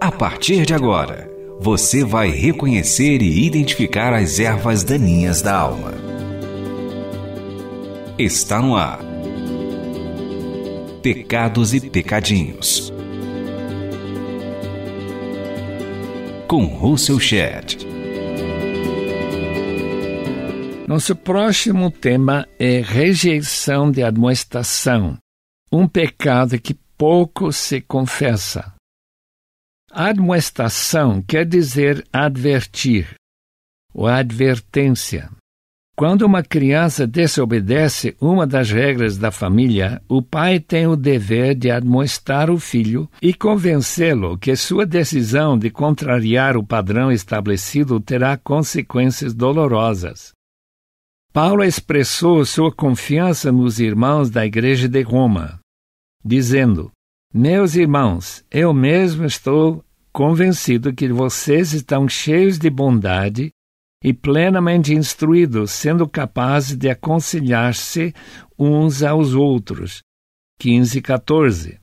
A partir de agora, você vai reconhecer e identificar as ervas daninhas da alma. Está no ar. Pecados e Pecadinhos. Com Russell Shedd. Nosso próximo tema é rejeição de admoestação, um pecado que pouco se confessa. Admoestação quer dizer advertir, ou advertência. Quando uma criança desobedece uma das regras da família, o pai tem o dever de admoestar o filho e convencê-lo que sua decisão de contrariar o padrão estabelecido terá consequências dolorosas. Paulo expressou sua confiança nos irmãos da Igreja de Roma, dizendo: Meus irmãos, eu mesmo estou convencido que vocês estão cheios de bondade e plenamente instruídos, sendo capazes de aconselhar-se uns aos outros. 15 e 14.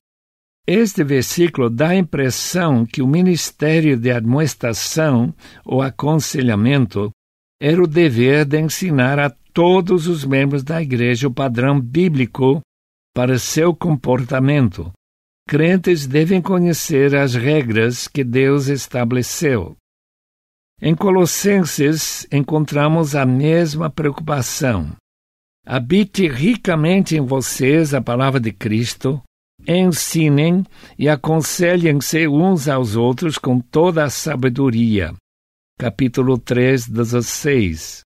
Este versículo dá a impressão que o ministério de admoestação ou aconselhamento era o dever de ensinar a todos os membros da igreja o padrão bíblico para seu comportamento, crentes devem conhecer as regras que Deus estabeleceu. Em Colossenses encontramos a mesma preocupação. Habite ricamente em vocês a palavra de Cristo, ensinem e aconselhem-se uns aos outros com toda a sabedoria. Capítulo 3, 16.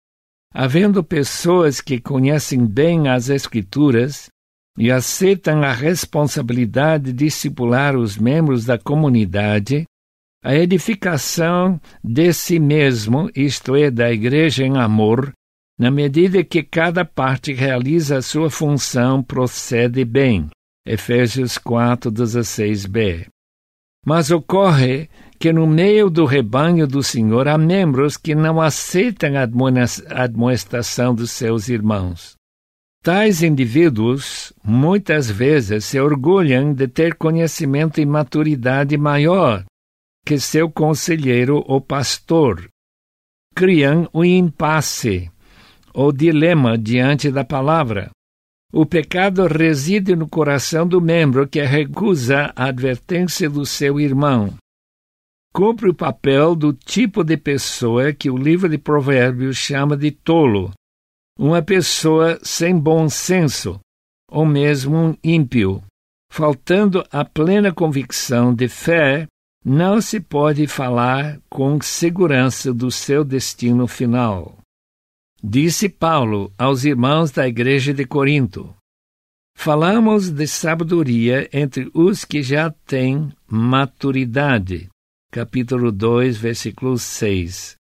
Havendo pessoas que conhecem bem as Escrituras, e aceitam a responsabilidade de discipular os membros da comunidade, a edificação de si mesmo, isto é, da igreja em amor, na medida que cada parte realiza a sua função, procede bem. Efésios 4, 16b. Mas ocorre que no meio do rebanho do Senhor há membros que não aceitam a admoestação dos seus irmãos. Tais indivíduos muitas vezes se orgulham de ter conhecimento e maturidade maior que seu conselheiro ou pastor. Criam o um impasse ou dilema diante da palavra. O pecado reside no coração do membro que recusa a advertência do seu irmão. Cumpre o papel do tipo de pessoa que o livro de Provérbios chama de tolo uma pessoa sem bom senso, ou mesmo um ímpio. Faltando a plena convicção de fé, não se pode falar com segurança do seu destino final. Disse Paulo aos irmãos da igreja de Corinto: Falamos de sabedoria entre os que já têm maturidade. Capítulo 2, versículo 6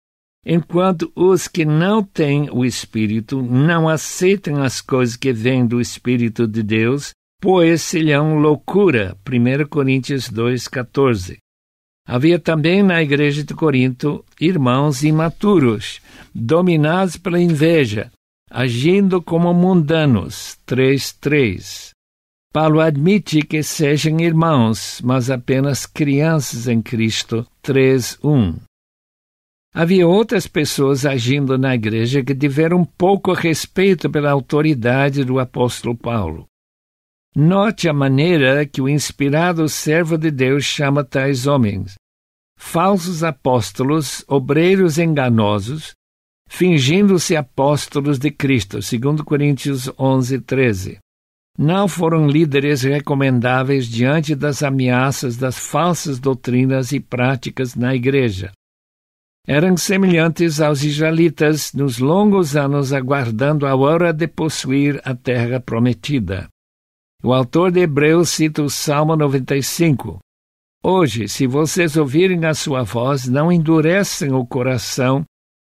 enquanto os que não têm o Espírito não aceitam as coisas que vêm do Espírito de Deus, pois serão loucura. 1 Coríntios 2,14. Havia também na igreja de Corinto irmãos imaturos, dominados pela inveja, agindo como mundanos. 3.3. Paulo admite que sejam irmãos, mas apenas crianças em Cristo. 3.1. Havia outras pessoas agindo na igreja que tiveram pouco respeito pela autoridade do apóstolo Paulo. Note a maneira que o inspirado servo de Deus chama tais homens: falsos apóstolos, obreiros enganosos, fingindo-se apóstolos de Cristo, segundo Coríntios 11, 13. Não foram líderes recomendáveis diante das ameaças das falsas doutrinas e práticas na igreja eram semelhantes aos israelitas nos longos anos aguardando a hora de possuir a terra prometida. O autor de Hebreus cita o Salmo 95. Hoje, se vocês ouvirem a sua voz, não endureçam o coração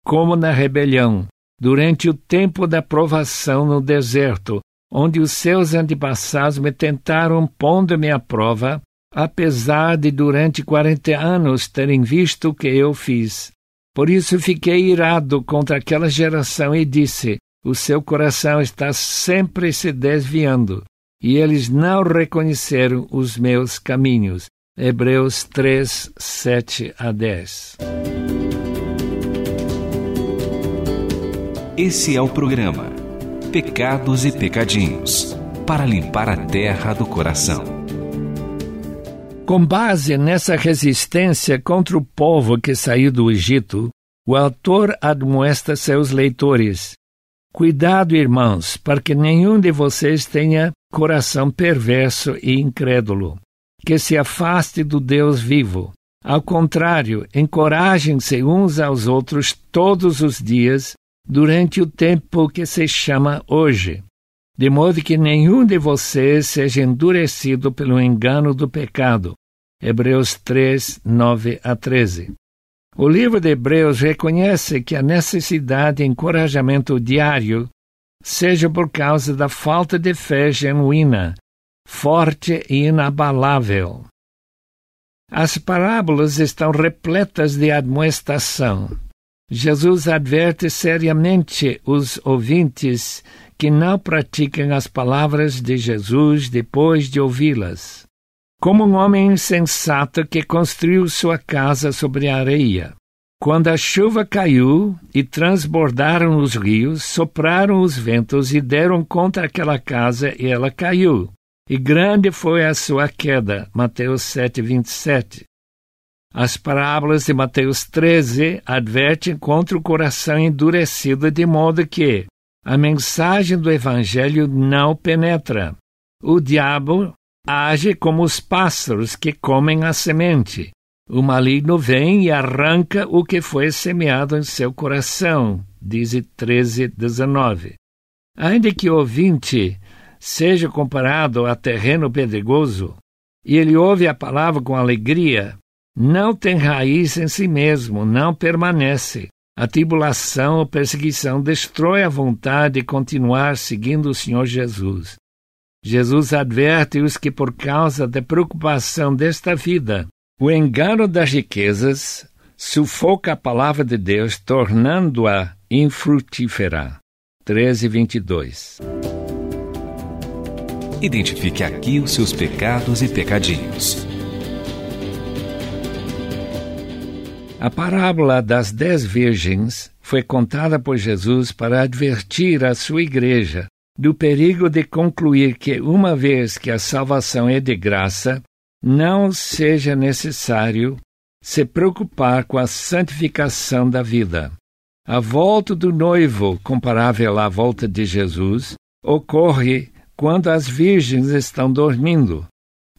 como na rebelião, durante o tempo da provação no deserto, onde os seus antepassados me tentaram pondo-me à prova, apesar de durante quarenta anos terem visto o que eu fiz. Por isso fiquei irado contra aquela geração e disse: O seu coração está sempre se desviando, e eles não reconheceram os meus caminhos. Hebreus 3, 7 a 10. Esse é o programa Pecados e Pecadinhos para limpar a terra do coração. Com base nessa resistência contra o povo que saiu do Egito, o autor admoesta seus leitores: Cuidado, irmãos, para que nenhum de vocês tenha coração perverso e incrédulo, que se afaste do Deus vivo. Ao contrário, encorajem-se uns aos outros todos os dias, durante o tempo que se chama hoje, de modo que nenhum de vocês seja endurecido pelo engano do pecado. Hebreus 3, 9 a 13. O livro de Hebreus reconhece que a necessidade de encorajamento diário seja por causa da falta de fé genuína, forte e inabalável. As parábolas estão repletas de admoestação. Jesus adverte seriamente os ouvintes que não praticam as palavras de Jesus depois de ouvi-las. Como um homem insensato que construiu sua casa sobre a areia. Quando a chuva caiu e transbordaram os rios, sopraram os ventos e deram contra aquela casa e ela caiu. E grande foi a sua queda. Mateus 7, 27. As parábolas de Mateus 13 advertem contra o coração endurecido, de modo que a mensagem do Evangelho não penetra. O diabo age como os pássaros que comem a semente. O maligno vem e arranca o que foi semeado em seu coração, diz 13, 19. Ainda que o ouvinte seja comparado a terreno pedregoso, e ele ouve a palavra com alegria, não tem raiz em si mesmo, não permanece. A tribulação ou perseguição destrói a vontade de continuar seguindo o Senhor Jesus. Jesus adverte os que, por causa da preocupação desta vida, o engano das riquezas sufoca a palavra de Deus, tornando-a infrutífera. 13, 22. Identifique aqui os seus pecados e pecadinhos. A parábola das dez virgens foi contada por Jesus para advertir a sua igreja do perigo de concluir que, uma vez que a salvação é de graça, não seja necessário se preocupar com a santificação da vida. A volta do noivo, comparável à volta de Jesus, ocorre quando as virgens estão dormindo,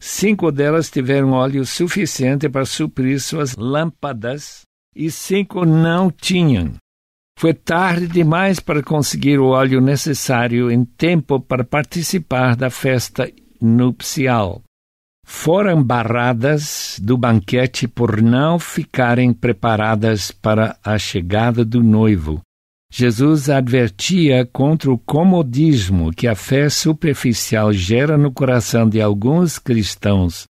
Cinco delas tiveram óleo suficiente para suprir suas lâmpadas e cinco não tinham. Foi tarde demais para conseguir o óleo necessário em tempo para participar da festa nupcial. Foram barradas do banquete por não ficarem preparadas para a chegada do noivo. Jesus advertia contra o comodismo que a fé superficial gera no coração de alguns cristãos.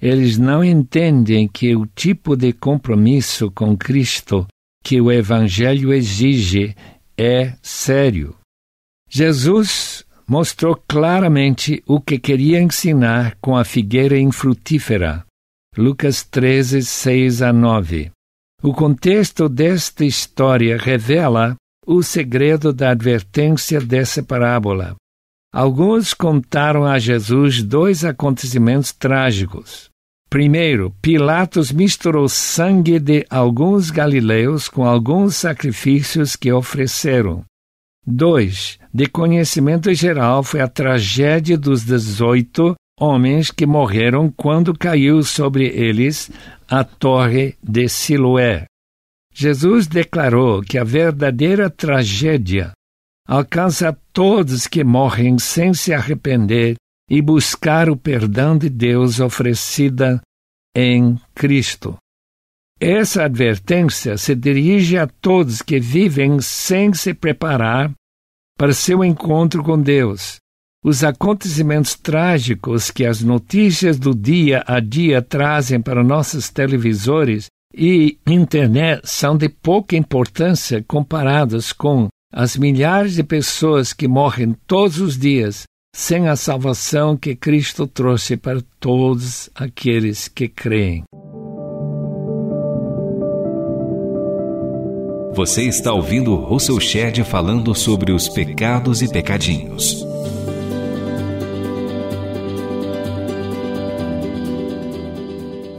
Eles não entendem que o tipo de compromisso com Cristo que o Evangelho exige é sério. Jesus mostrou claramente o que queria ensinar com a figueira infrutífera. Lucas 13, 6 a 9. O contexto desta história revela o segredo da advertência dessa parábola. Alguns contaram a Jesus dois acontecimentos trágicos. Primeiro, Pilatos misturou sangue de alguns galileus com alguns sacrifícios que ofereceram. Dois, de conhecimento geral, foi a tragédia dos dezoito homens que morreram quando caiu sobre eles a torre de Siloé. Jesus declarou que a verdadeira tragédia alcança todos que morrem sem se arrepender e buscar o perdão de Deus oferecida em Cristo. Essa advertência se dirige a todos que vivem sem se preparar para seu encontro com Deus. Os acontecimentos trágicos que as notícias do dia a dia trazem para nossos televisores e internet são de pouca importância comparados com as milhares de pessoas que morrem todos os dias sem a salvação que Cristo trouxe para todos aqueles que creem. Você está ouvindo Russell Shedd falando sobre os pecados e pecadinhos.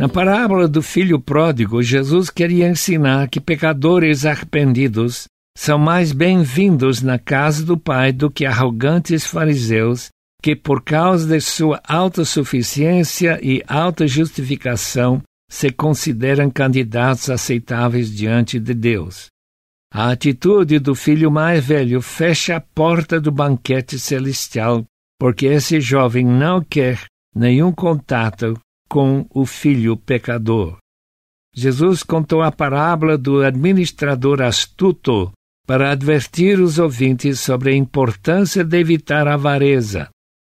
Na parábola do filho pródigo, Jesus queria ensinar que pecadores arrependidos são mais bem-vindos na casa do Pai do que arrogantes fariseus que, por causa de sua autossuficiência e autojustificação, se consideram candidatos aceitáveis diante de Deus. A atitude do filho mais velho fecha a porta do banquete celestial, porque esse jovem não quer nenhum contato com o filho pecador. Jesus contou a parábola do administrador astuto para advertir os ouvintes sobre a importância de evitar a avareza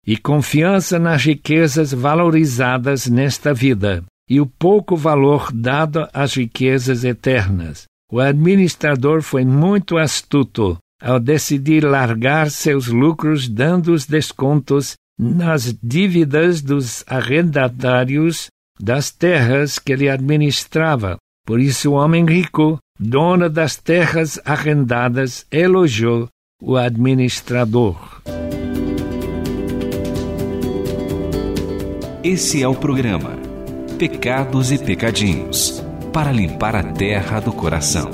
e confiança nas riquezas valorizadas nesta vida e o pouco valor dado às riquezas eternas. O administrador foi muito astuto ao decidir largar seus lucros dando os descontos nas dívidas dos arrendatários das terras que ele administrava. Por isso, o homem rico, dono das terras arrendadas, elogiou o administrador. Esse é o programa Pecados e Pecadinhos para limpar a terra do coração.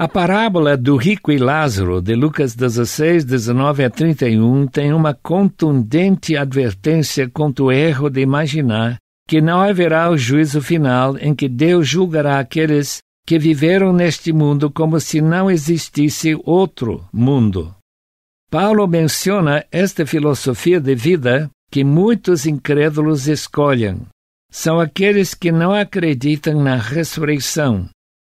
A parábola do rico e Lázaro, de Lucas 16, 19 a 31, tem uma contundente advertência contra o erro de imaginar que não haverá o juízo final em que Deus julgará aqueles que viveram neste mundo como se não existisse outro mundo. Paulo menciona esta filosofia de vida que muitos incrédulos escolhem, são aqueles que não acreditam na ressurreição.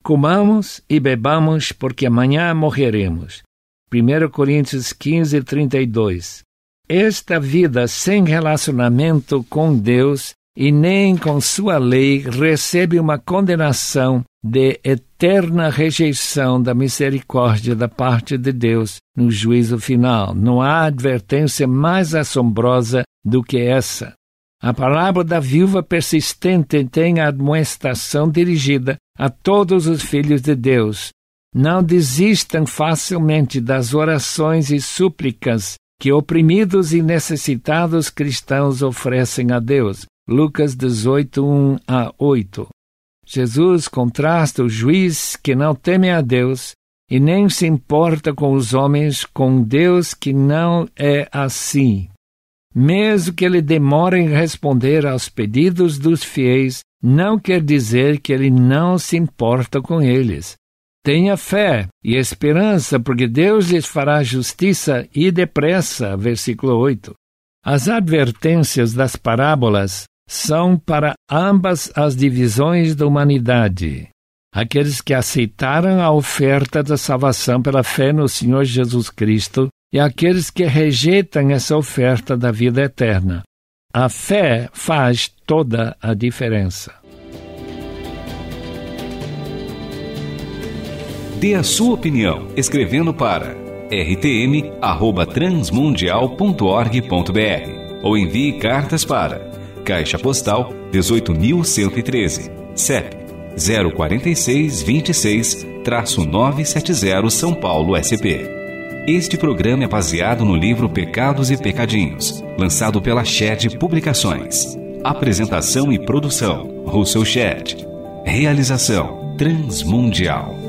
Comamos e bebamos, porque amanhã morreremos. 1 Coríntios 15, 32. Esta vida sem relacionamento com Deus e nem com sua lei recebe uma condenação de eterna rejeição da misericórdia da parte de Deus no juízo final. Não há advertência mais assombrosa do que essa. A palavra da viúva persistente tem a admoestação dirigida a todos os filhos de Deus. Não desistam facilmente das orações e súplicas que oprimidos e necessitados cristãos oferecem a Deus. Lucas 18, 1 a 8. Jesus contrasta o juiz que não teme a Deus e nem se importa com os homens com Deus que não é assim. Mesmo que ele demore em responder aos pedidos dos fiéis, não quer dizer que ele não se importa com eles. Tenha fé e esperança, porque Deus lhes fará justiça e depressa. Versículo 8. As advertências das parábolas são para ambas as divisões da humanidade. Aqueles que aceitaram a oferta da salvação pela fé no Senhor Jesus Cristo e aqueles que rejeitam essa oferta da vida eterna. A fé faz toda a diferença. Dê a sua opinião escrevendo para rtm@transmundial.org.br ou envie cartas para Caixa Postal 18113, CEP 046 26 970 São Paulo SP. Este programa é baseado no livro Pecados e Pecadinhos, lançado pela Shed Publicações. Apresentação e produção: Russell Shed. Realização: Transmundial.